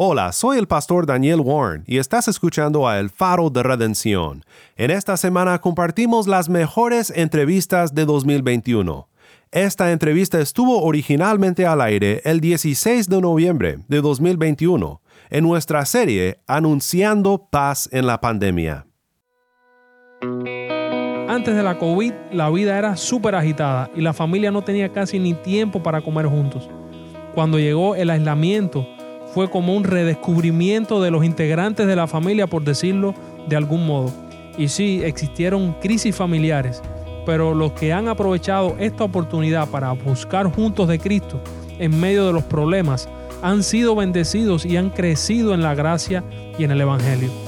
Hola, soy el pastor Daniel Warren y estás escuchando a El Faro de Redención. En esta semana compartimos las mejores entrevistas de 2021. Esta entrevista estuvo originalmente al aire el 16 de noviembre de 2021 en nuestra serie Anunciando paz en la pandemia. Antes de la COVID, la vida era súper agitada y la familia no tenía casi ni tiempo para comer juntos. Cuando llegó el aislamiento, fue como un redescubrimiento de los integrantes de la familia, por decirlo de algún modo. Y sí, existieron crisis familiares, pero los que han aprovechado esta oportunidad para buscar juntos de Cristo en medio de los problemas han sido bendecidos y han crecido en la gracia y en el Evangelio.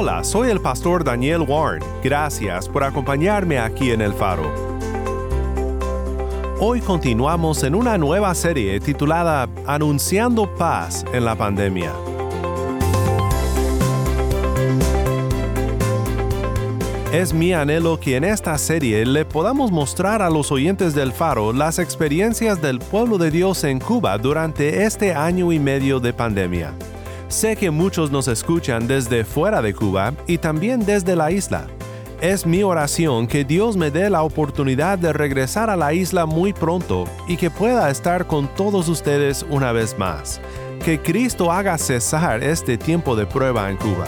Hola, soy el pastor Daniel Warren. Gracias por acompañarme aquí en El Faro. Hoy continuamos en una nueva serie titulada Anunciando paz en la pandemia. Es mi anhelo que en esta serie le podamos mostrar a los oyentes del Faro las experiencias del pueblo de Dios en Cuba durante este año y medio de pandemia. Sé que muchos nos escuchan desde fuera de Cuba y también desde la isla. Es mi oración que Dios me dé la oportunidad de regresar a la isla muy pronto y que pueda estar con todos ustedes una vez más. Que Cristo haga cesar este tiempo de prueba en Cuba.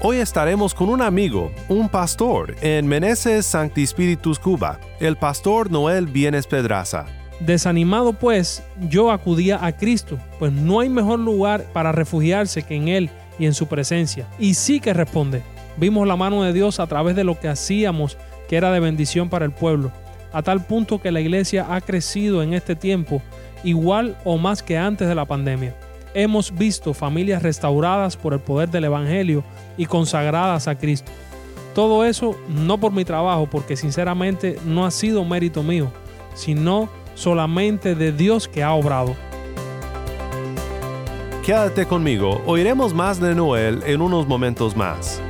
Hoy estaremos con un amigo, un pastor, en Meneses Sancti Spiritus Cuba, el pastor Noel Bienes Pedraza. Desanimado pues, yo acudía a Cristo, pues no hay mejor lugar para refugiarse que en Él y en su presencia. Y sí que responde. Vimos la mano de Dios a través de lo que hacíamos, que era de bendición para el pueblo, a tal punto que la iglesia ha crecido en este tiempo igual o más que antes de la pandemia. Hemos visto familias restauradas por el poder del Evangelio y consagradas a Cristo. Todo eso no por mi trabajo, porque sinceramente no ha sido mérito mío, sino solamente de Dios que ha obrado. Quédate conmigo, oiremos más de Noel en unos momentos más.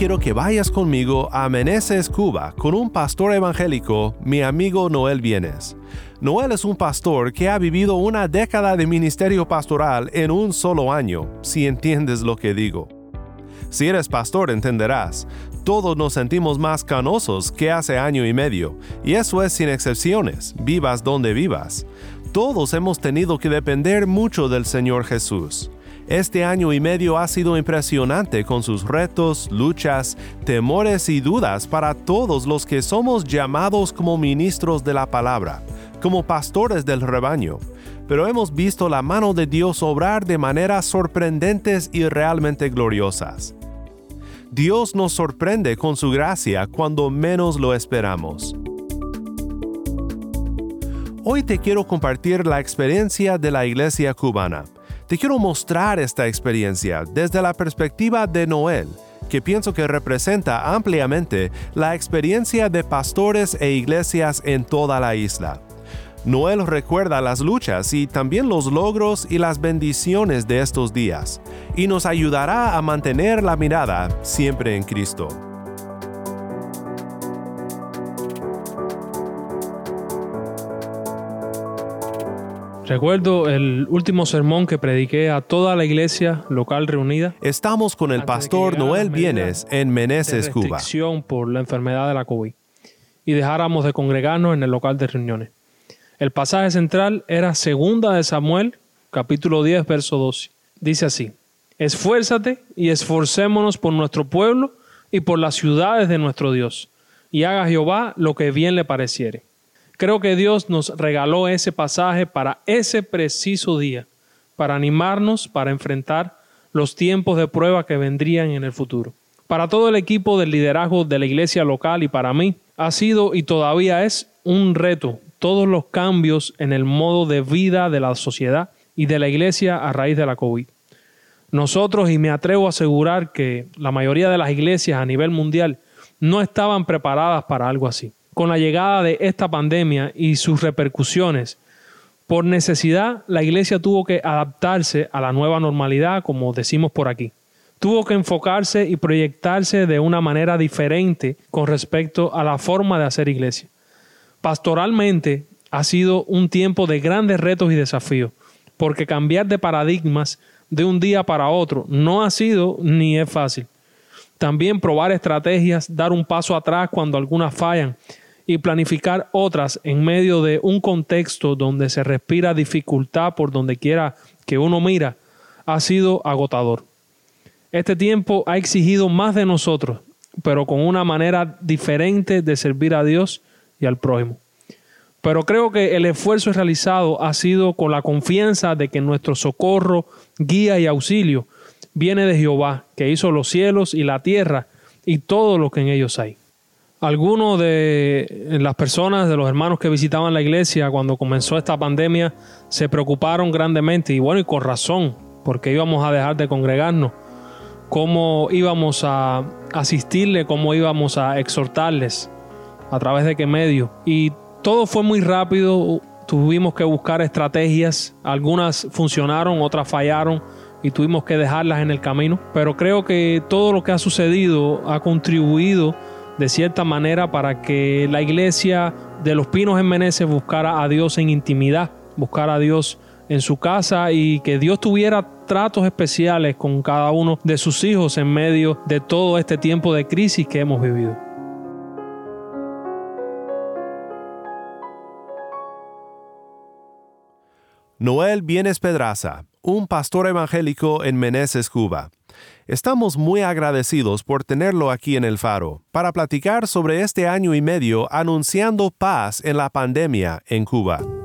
Quiero que vayas conmigo a Meneses, Cuba, con un pastor evangélico, mi amigo Noel Bienes. Noel es un pastor que ha vivido una década de ministerio pastoral en un solo año, si entiendes lo que digo. Si eres pastor entenderás, todos nos sentimos más canosos que hace año y medio, y eso es sin excepciones, vivas donde vivas. Todos hemos tenido que depender mucho del Señor Jesús. Este año y medio ha sido impresionante con sus retos, luchas, temores y dudas para todos los que somos llamados como ministros de la palabra, como pastores del rebaño. Pero hemos visto la mano de Dios obrar de maneras sorprendentes y realmente gloriosas. Dios nos sorprende con su gracia cuando menos lo esperamos. Hoy te quiero compartir la experiencia de la iglesia cubana te quiero mostrar esta experiencia desde la perspectiva de Noel, que pienso que representa ampliamente la experiencia de pastores e iglesias en toda la isla. Noel recuerda las luchas y también los logros y las bendiciones de estos días, y nos ayudará a mantener la mirada siempre en Cristo. Recuerdo el último sermón que prediqué a toda la iglesia local reunida. Estamos con el pastor Noel Bienes en Meneses, Cuba. por la enfermedad de la COVID y dejáramos de congregarnos en el local de reuniones. El pasaje central era segunda de Samuel, capítulo 10, verso 12. Dice así: Esfuérzate y esforcémonos por nuestro pueblo y por las ciudades de nuestro Dios, y haga Jehová lo que bien le pareciere. Creo que Dios nos regaló ese pasaje para ese preciso día, para animarnos, para enfrentar los tiempos de prueba que vendrían en el futuro. Para todo el equipo del liderazgo de la iglesia local y para mí, ha sido y todavía es un reto todos los cambios en el modo de vida de la sociedad y de la iglesia a raíz de la COVID. Nosotros, y me atrevo a asegurar que la mayoría de las iglesias a nivel mundial no estaban preparadas para algo así. Con la llegada de esta pandemia y sus repercusiones, por necesidad, la iglesia tuvo que adaptarse a la nueva normalidad, como decimos por aquí. Tuvo que enfocarse y proyectarse de una manera diferente con respecto a la forma de hacer iglesia. Pastoralmente ha sido un tiempo de grandes retos y desafíos, porque cambiar de paradigmas de un día para otro no ha sido ni es fácil. También probar estrategias, dar un paso atrás cuando algunas fallan y planificar otras en medio de un contexto donde se respira dificultad por donde quiera que uno mira, ha sido agotador. Este tiempo ha exigido más de nosotros, pero con una manera diferente de servir a Dios y al prójimo. Pero creo que el esfuerzo realizado ha sido con la confianza de que nuestro socorro, guía y auxilio viene de Jehová, que hizo los cielos y la tierra y todo lo que en ellos hay. Algunos de las personas, de los hermanos que visitaban la iglesia cuando comenzó esta pandemia, se preocuparon grandemente y bueno, y con razón, porque íbamos a dejar de congregarnos, cómo íbamos a asistirle, cómo íbamos a exhortarles, a través de qué medio. Y todo fue muy rápido, tuvimos que buscar estrategias, algunas funcionaron, otras fallaron y tuvimos que dejarlas en el camino. Pero creo que todo lo que ha sucedido ha contribuido de cierta manera para que la iglesia de los Pinos en Meneses buscara a Dios en intimidad, buscara a Dios en su casa y que Dios tuviera tratos especiales con cada uno de sus hijos en medio de todo este tiempo de crisis que hemos vivido. Noel Bienes Pedraza, un pastor evangélico en Meneses, Cuba. Estamos muy agradecidos por tenerlo aquí en el Faro para platicar sobre este año y medio anunciando paz en la pandemia en Cuba.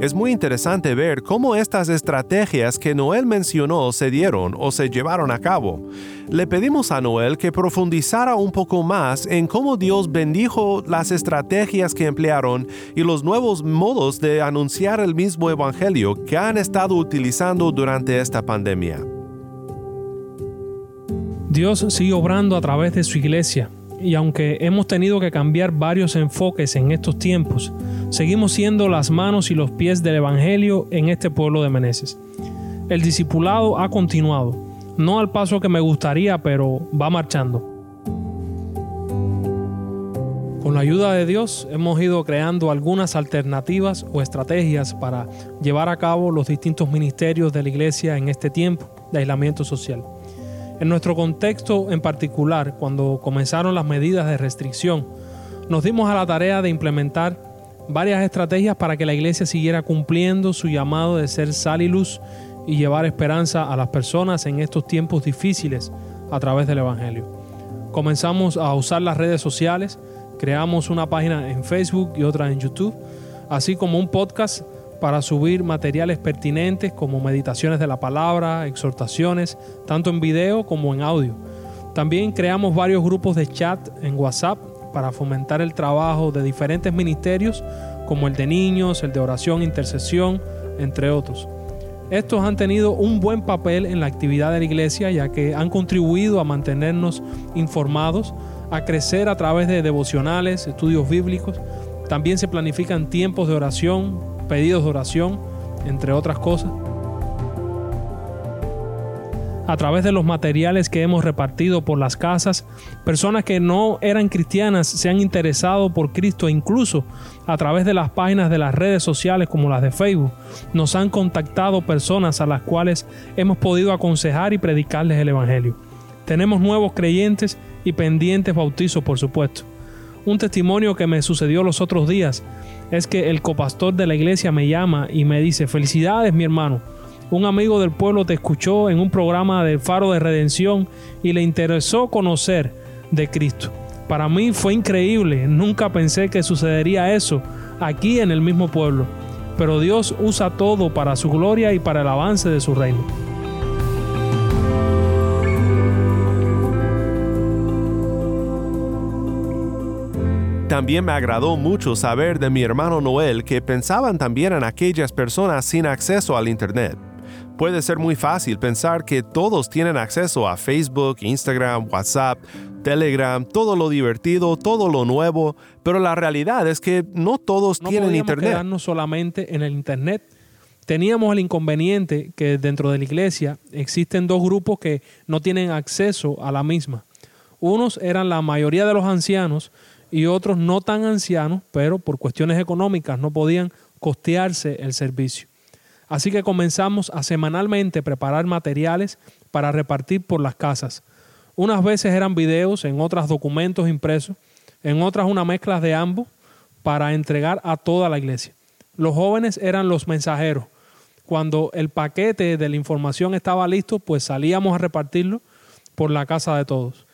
Es muy interesante ver cómo estas estrategias que Noel mencionó se dieron o se llevaron a cabo. Le pedimos a Noel que profundizara un poco más en cómo Dios bendijo las estrategias que emplearon y los nuevos modos de anunciar el mismo Evangelio que han estado utilizando durante esta pandemia. Dios sigue obrando a través de su iglesia y aunque hemos tenido que cambiar varios enfoques en estos tiempos, seguimos siendo las manos y los pies del Evangelio en este pueblo de Meneses. El discipulado ha continuado, no al paso que me gustaría, pero va marchando. Con la ayuda de Dios hemos ido creando algunas alternativas o estrategias para llevar a cabo los distintos ministerios de la iglesia en este tiempo de aislamiento social. En nuestro contexto en particular, cuando comenzaron las medidas de restricción, nos dimos a la tarea de implementar varias estrategias para que la iglesia siguiera cumpliendo su llamado de ser sal y luz y llevar esperanza a las personas en estos tiempos difíciles a través del Evangelio. Comenzamos a usar las redes sociales, creamos una página en Facebook y otra en YouTube, así como un podcast para subir materiales pertinentes como meditaciones de la palabra, exhortaciones, tanto en video como en audio. También creamos varios grupos de chat en WhatsApp para fomentar el trabajo de diferentes ministerios como el de niños, el de oración, intercesión, entre otros. Estos han tenido un buen papel en la actividad de la iglesia ya que han contribuido a mantenernos informados, a crecer a través de devocionales, estudios bíblicos. También se planifican tiempos de oración, pedidos de oración, entre otras cosas. A través de los materiales que hemos repartido por las casas, personas que no eran cristianas se han interesado por Cristo e incluso a través de las páginas de las redes sociales como las de Facebook, nos han contactado personas a las cuales hemos podido aconsejar y predicarles el Evangelio. Tenemos nuevos creyentes y pendientes bautizos, por supuesto. Un testimonio que me sucedió los otros días es que el copastor de la iglesia me llama y me dice, felicidades mi hermano, un amigo del pueblo te escuchó en un programa del Faro de Redención y le interesó conocer de Cristo. Para mí fue increíble, nunca pensé que sucedería eso aquí en el mismo pueblo, pero Dios usa todo para su gloria y para el avance de su reino. También me agradó mucho saber de mi hermano Noel que pensaban también en aquellas personas sin acceso al Internet. Puede ser muy fácil pensar que todos tienen acceso a Facebook, Instagram, WhatsApp, Telegram, todo lo divertido, todo lo nuevo, pero la realidad es que no todos no tienen Internet. quedarnos solamente en el Internet. Teníamos el inconveniente que dentro de la iglesia existen dos grupos que no tienen acceso a la misma. Unos eran la mayoría de los ancianos y otros no tan ancianos, pero por cuestiones económicas no podían costearse el servicio. Así que comenzamos a semanalmente preparar materiales para repartir por las casas. Unas veces eran videos, en otras documentos impresos, en otras una mezcla de ambos para entregar a toda la iglesia. Los jóvenes eran los mensajeros. Cuando el paquete de la información estaba listo, pues salíamos a repartirlo por la casa de todos.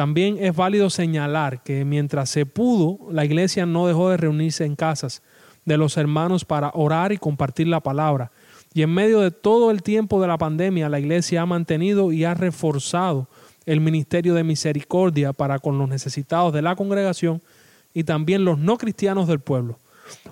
También es válido señalar que mientras se pudo, la iglesia no dejó de reunirse en casas de los hermanos para orar y compartir la palabra. Y en medio de todo el tiempo de la pandemia, la iglesia ha mantenido y ha reforzado el ministerio de misericordia para con los necesitados de la congregación y también los no cristianos del pueblo.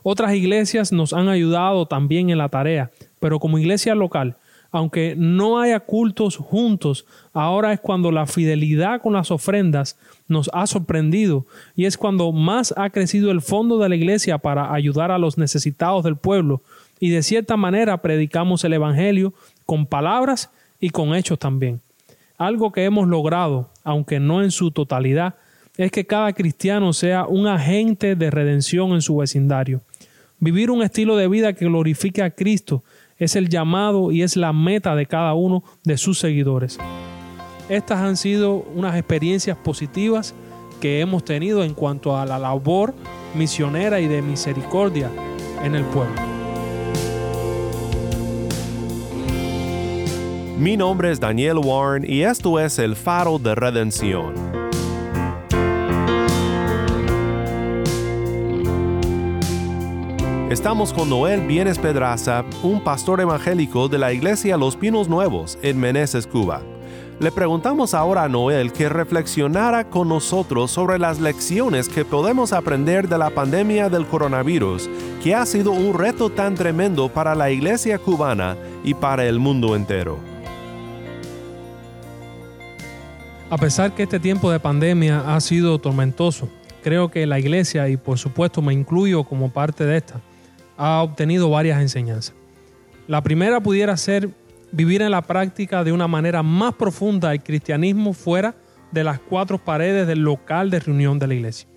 Otras iglesias nos han ayudado también en la tarea, pero como iglesia local, aunque no haya cultos juntos, ahora es cuando la fidelidad con las ofrendas nos ha sorprendido y es cuando más ha crecido el fondo de la iglesia para ayudar a los necesitados del pueblo y de cierta manera predicamos el Evangelio con palabras y con hechos también. Algo que hemos logrado, aunque no en su totalidad, es que cada cristiano sea un agente de redención en su vecindario. Vivir un estilo de vida que glorifique a Cristo es el llamado y es la meta de cada uno de sus seguidores. Estas han sido unas experiencias positivas que hemos tenido en cuanto a la labor misionera y de misericordia en el pueblo. Mi nombre es Daniel Warren y esto es el faro de redención. Estamos con Noel Bienes Pedraza, un pastor evangélico de la iglesia Los Pinos Nuevos en Meneses, Cuba. Le preguntamos ahora a Noel que reflexionara con nosotros sobre las lecciones que podemos aprender de la pandemia del coronavirus, que ha sido un reto tan tremendo para la iglesia cubana y para el mundo entero. A pesar que este tiempo de pandemia ha sido tormentoso, creo que la iglesia, y por supuesto me incluyo como parte de esta, ha obtenido varias enseñanzas. La primera pudiera ser vivir en la práctica de una manera más profunda el cristianismo fuera de las cuatro paredes del local de reunión de la iglesia.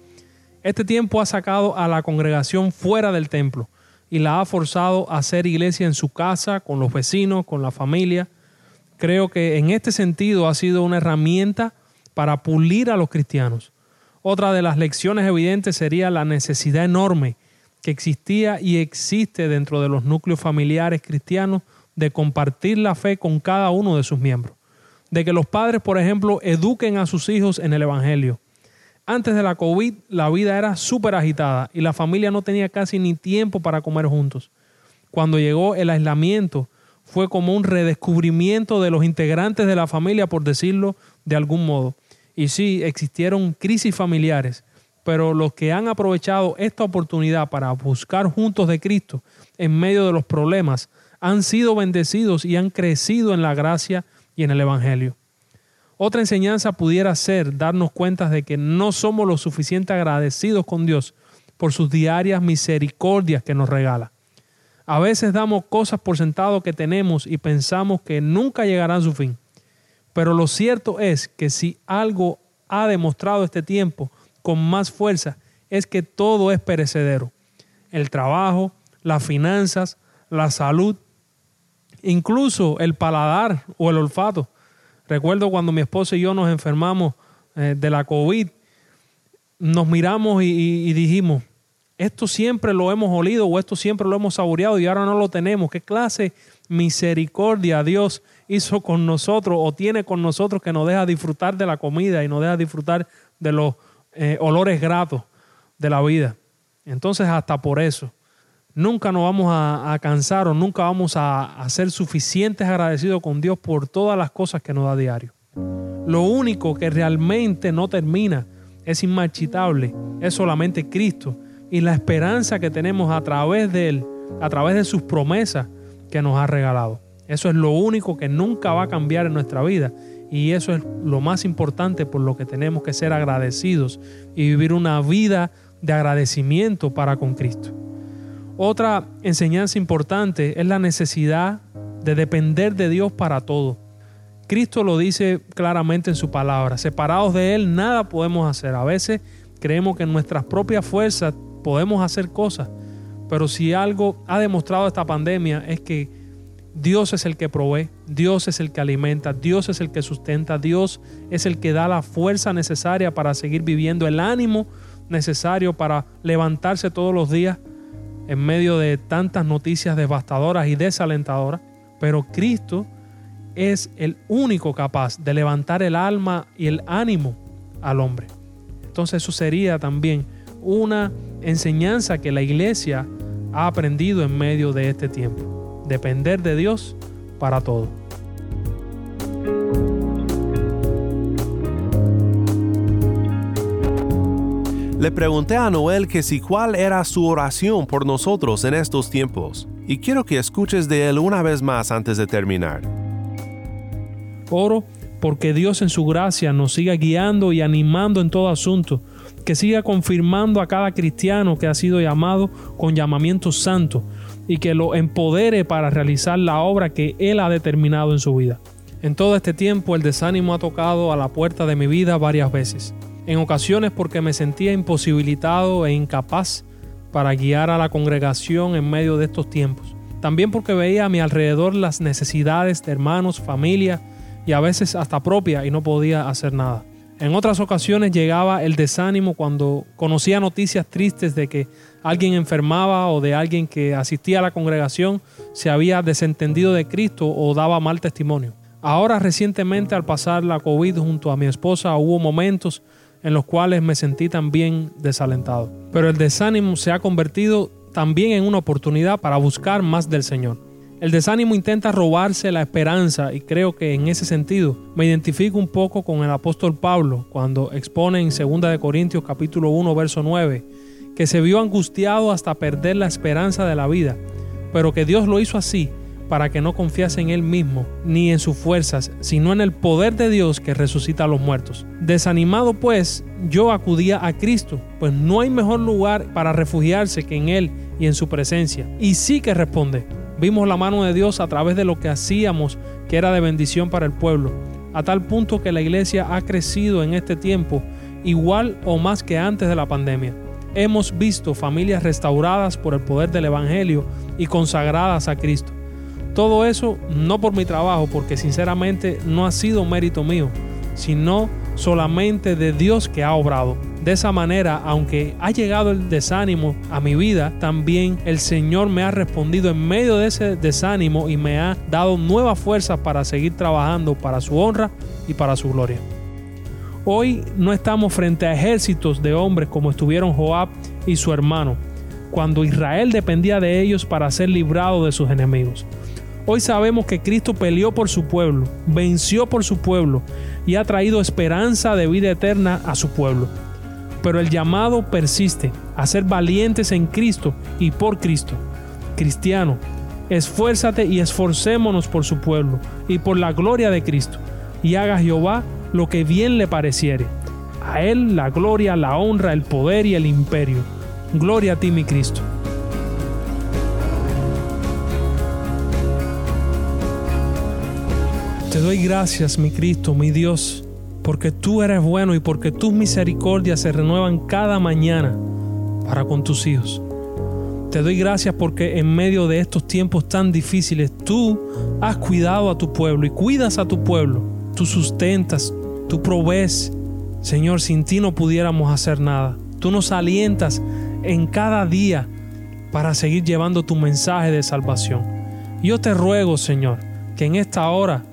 Este tiempo ha sacado a la congregación fuera del templo y la ha forzado a hacer iglesia en su casa, con los vecinos, con la familia. Creo que en este sentido ha sido una herramienta para pulir a los cristianos. Otra de las lecciones evidentes sería la necesidad enorme que existía y existe dentro de los núcleos familiares cristianos de compartir la fe con cada uno de sus miembros. De que los padres, por ejemplo, eduquen a sus hijos en el Evangelio. Antes de la COVID, la vida era súper agitada y la familia no tenía casi ni tiempo para comer juntos. Cuando llegó el aislamiento, fue como un redescubrimiento de los integrantes de la familia, por decirlo de algún modo. Y sí, existieron crisis familiares, pero los que han aprovechado esta oportunidad para buscar juntos de Cristo en medio de los problemas han sido bendecidos y han crecido en la gracia y en el Evangelio. Otra enseñanza pudiera ser darnos cuenta de que no somos lo suficiente agradecidos con Dios por sus diarias misericordias que nos regala. A veces damos cosas por sentado que tenemos y pensamos que nunca llegarán a su fin. Pero lo cierto es que si algo ha demostrado este tiempo con más fuerza es que todo es perecedero. El trabajo, las finanzas, la salud, incluso el paladar o el olfato. Recuerdo cuando mi esposa y yo nos enfermamos eh, de la COVID, nos miramos y, y dijimos, esto siempre lo hemos olido o esto siempre lo hemos saboreado y ahora no lo tenemos. ¿Qué clase misericordia Dios hizo con nosotros o tiene con nosotros que nos deja disfrutar de la comida y nos deja disfrutar de los eh, olores gratos de la vida? Entonces hasta por eso, nunca nos vamos a, cansar o nunca vamos a, a ser suficientes agradecidos con Dios por todas las cosas que nos da diario. Lo único que realmente no termina, es inmarchitable, es solamente Cristo y la esperanza que tenemos a través de Él, a través de sus promesas que nos ha regalado. Eso es lo único que nunca va a cambiar en nuestra vida y eso es lo más importante por lo que tenemos que ser agradecidos y vivir una vida de agradecimiento para con Cristo. Otra enseñanza importante es la necesidad de depender de Dios para todo. Cristo lo dice claramente en su palabra. Separados de Él nada podemos hacer. A veces creemos que en nuestras propias fuerzas podemos hacer cosas, pero si algo ha demostrado esta pandemia es que Dios es el que provee, Dios es el que alimenta, Dios es el que sustenta, Dios es el que da la fuerza necesaria para seguir viviendo, el ánimo necesario para levantarse todos los días en medio de tantas noticias devastadoras y desalentadoras. Pero Cristo es el único capaz de levantar el alma y el ánimo al hombre. Entonces eso sería también una enseñanza que la iglesia ha aprendido en medio de este tiempo. Depender de Dios para todo. Le pregunté a Noel que si cuál era su oración por nosotros en estos tiempos, y quiero que escuches de él una vez más antes de terminar. Oro porque Dios en su gracia nos siga guiando y animando en todo asunto que siga confirmando a cada cristiano que ha sido llamado con llamamiento santo y que lo empodere para realizar la obra que Él ha determinado en su vida. En todo este tiempo el desánimo ha tocado a la puerta de mi vida varias veces, en ocasiones porque me sentía imposibilitado e incapaz para guiar a la congregación en medio de estos tiempos. También porque veía a mi alrededor las necesidades de hermanos, familia y a veces hasta propia y no podía hacer nada. En otras ocasiones llegaba el desánimo cuando conocía noticias tristes de que alguien enfermaba o de alguien que asistía a la congregación se había desentendido de Cristo o daba mal testimonio. Ahora recientemente al pasar la COVID junto a mi esposa hubo momentos en los cuales me sentí también desalentado. Pero el desánimo se ha convertido también en una oportunidad para buscar más del Señor. El desánimo intenta robarse la esperanza y creo que en ese sentido me identifico un poco con el apóstol Pablo cuando expone en 2 Corintios capítulo 1 verso 9 que se vio angustiado hasta perder la esperanza de la vida, pero que Dios lo hizo así para que no confiase en él mismo ni en sus fuerzas, sino en el poder de Dios que resucita a los muertos. Desanimado pues, yo acudía a Cristo, pues no hay mejor lugar para refugiarse que en Él y en su presencia. Y sí que responde, Vimos la mano de Dios a través de lo que hacíamos que era de bendición para el pueblo, a tal punto que la iglesia ha crecido en este tiempo igual o más que antes de la pandemia. Hemos visto familias restauradas por el poder del Evangelio y consagradas a Cristo. Todo eso no por mi trabajo, porque sinceramente no ha sido mérito mío, sino solamente de Dios que ha obrado. De esa manera, aunque ha llegado el desánimo a mi vida, también el Señor me ha respondido en medio de ese desánimo y me ha dado nuevas fuerzas para seguir trabajando para su honra y para su gloria. Hoy no estamos frente a ejércitos de hombres como estuvieron Joab y su hermano, cuando Israel dependía de ellos para ser librado de sus enemigos. Hoy sabemos que Cristo peleó por su pueblo, venció por su pueblo y ha traído esperanza de vida eterna a su pueblo pero el llamado persiste a ser valientes en Cristo y por Cristo. Cristiano, esfuérzate y esforcémonos por su pueblo y por la gloria de Cristo, y haga Jehová lo que bien le pareciere. A Él la gloria, la honra, el poder y el imperio. Gloria a ti, mi Cristo. Te doy gracias, mi Cristo, mi Dios porque tú eres bueno y porque tus misericordias se renuevan cada mañana para con tus hijos. Te doy gracias porque en medio de estos tiempos tan difíciles tú has cuidado a tu pueblo y cuidas a tu pueblo. Tú sustentas, tú provees Señor, sin ti no pudiéramos hacer nada. Tú nos alientas en cada día para seguir llevando tu mensaje de salvación. Yo te ruego, Señor, que en esta hora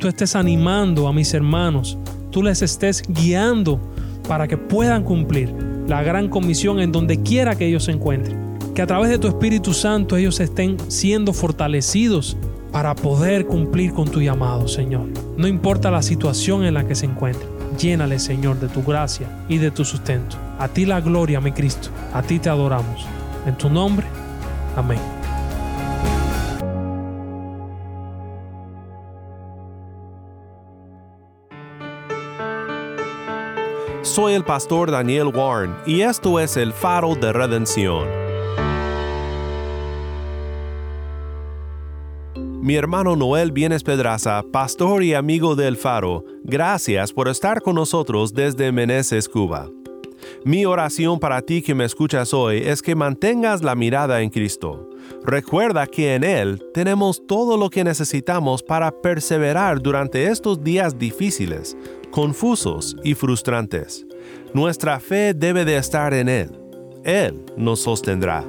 tú estés animando a mis hermanos, tú les estés guiando para que puedan cumplir la gran comisión en donde quiera que ellos se encuentren. Que a través de tu Espíritu Santo ellos estén siendo fortalecidos para poder cumplir con tu llamado, Señor. No importa la situación en la que se encuentren. Llénale, Señor, de tu gracia y de tu sustento. A ti la gloria, mi Cristo. A ti te adoramos. En tu nombre. Amén. Soy el pastor Daniel Warren y esto es el faro de redención. Mi hermano Noel Bienes Pedraza, pastor y amigo del faro, gracias por estar con nosotros desde Meneses, Cuba. Mi oración para ti que me escuchas hoy es que mantengas la mirada en Cristo. Recuerda que en Él tenemos todo lo que necesitamos para perseverar durante estos días difíciles, confusos y frustrantes. Nuestra fe debe de estar en Él. Él nos sostendrá.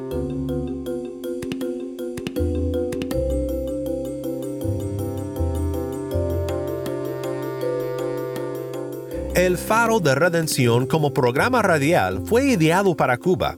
El Faro de Redención como programa radial fue ideado para Cuba,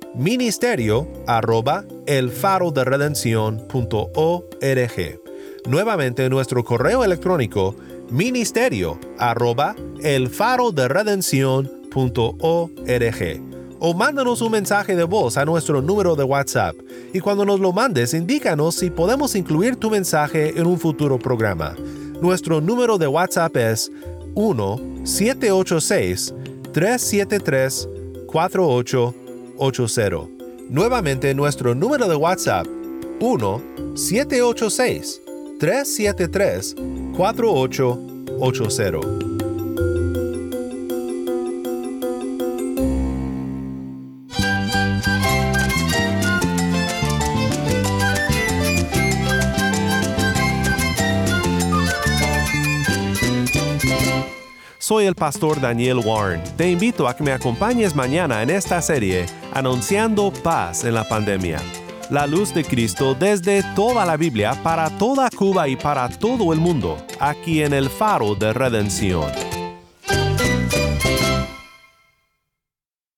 ministerio arroba elfaroderedención.org. Nuevamente nuestro correo electrónico ministerio arroba elfaroderedención.org. O mándanos un mensaje de voz a nuestro número de WhatsApp y cuando nos lo mandes indícanos si podemos incluir tu mensaje en un futuro programa. Nuestro número de WhatsApp es 1 786 373-4880. Nuevamente nuestro número de WhatsApp 1-786-373-4880. El pastor Daniel Warren. Te invito a que me acompañes mañana en esta serie Anunciando paz en la pandemia. La luz de Cristo desde toda la Biblia para toda Cuba y para todo el mundo, aquí en el faro de redención.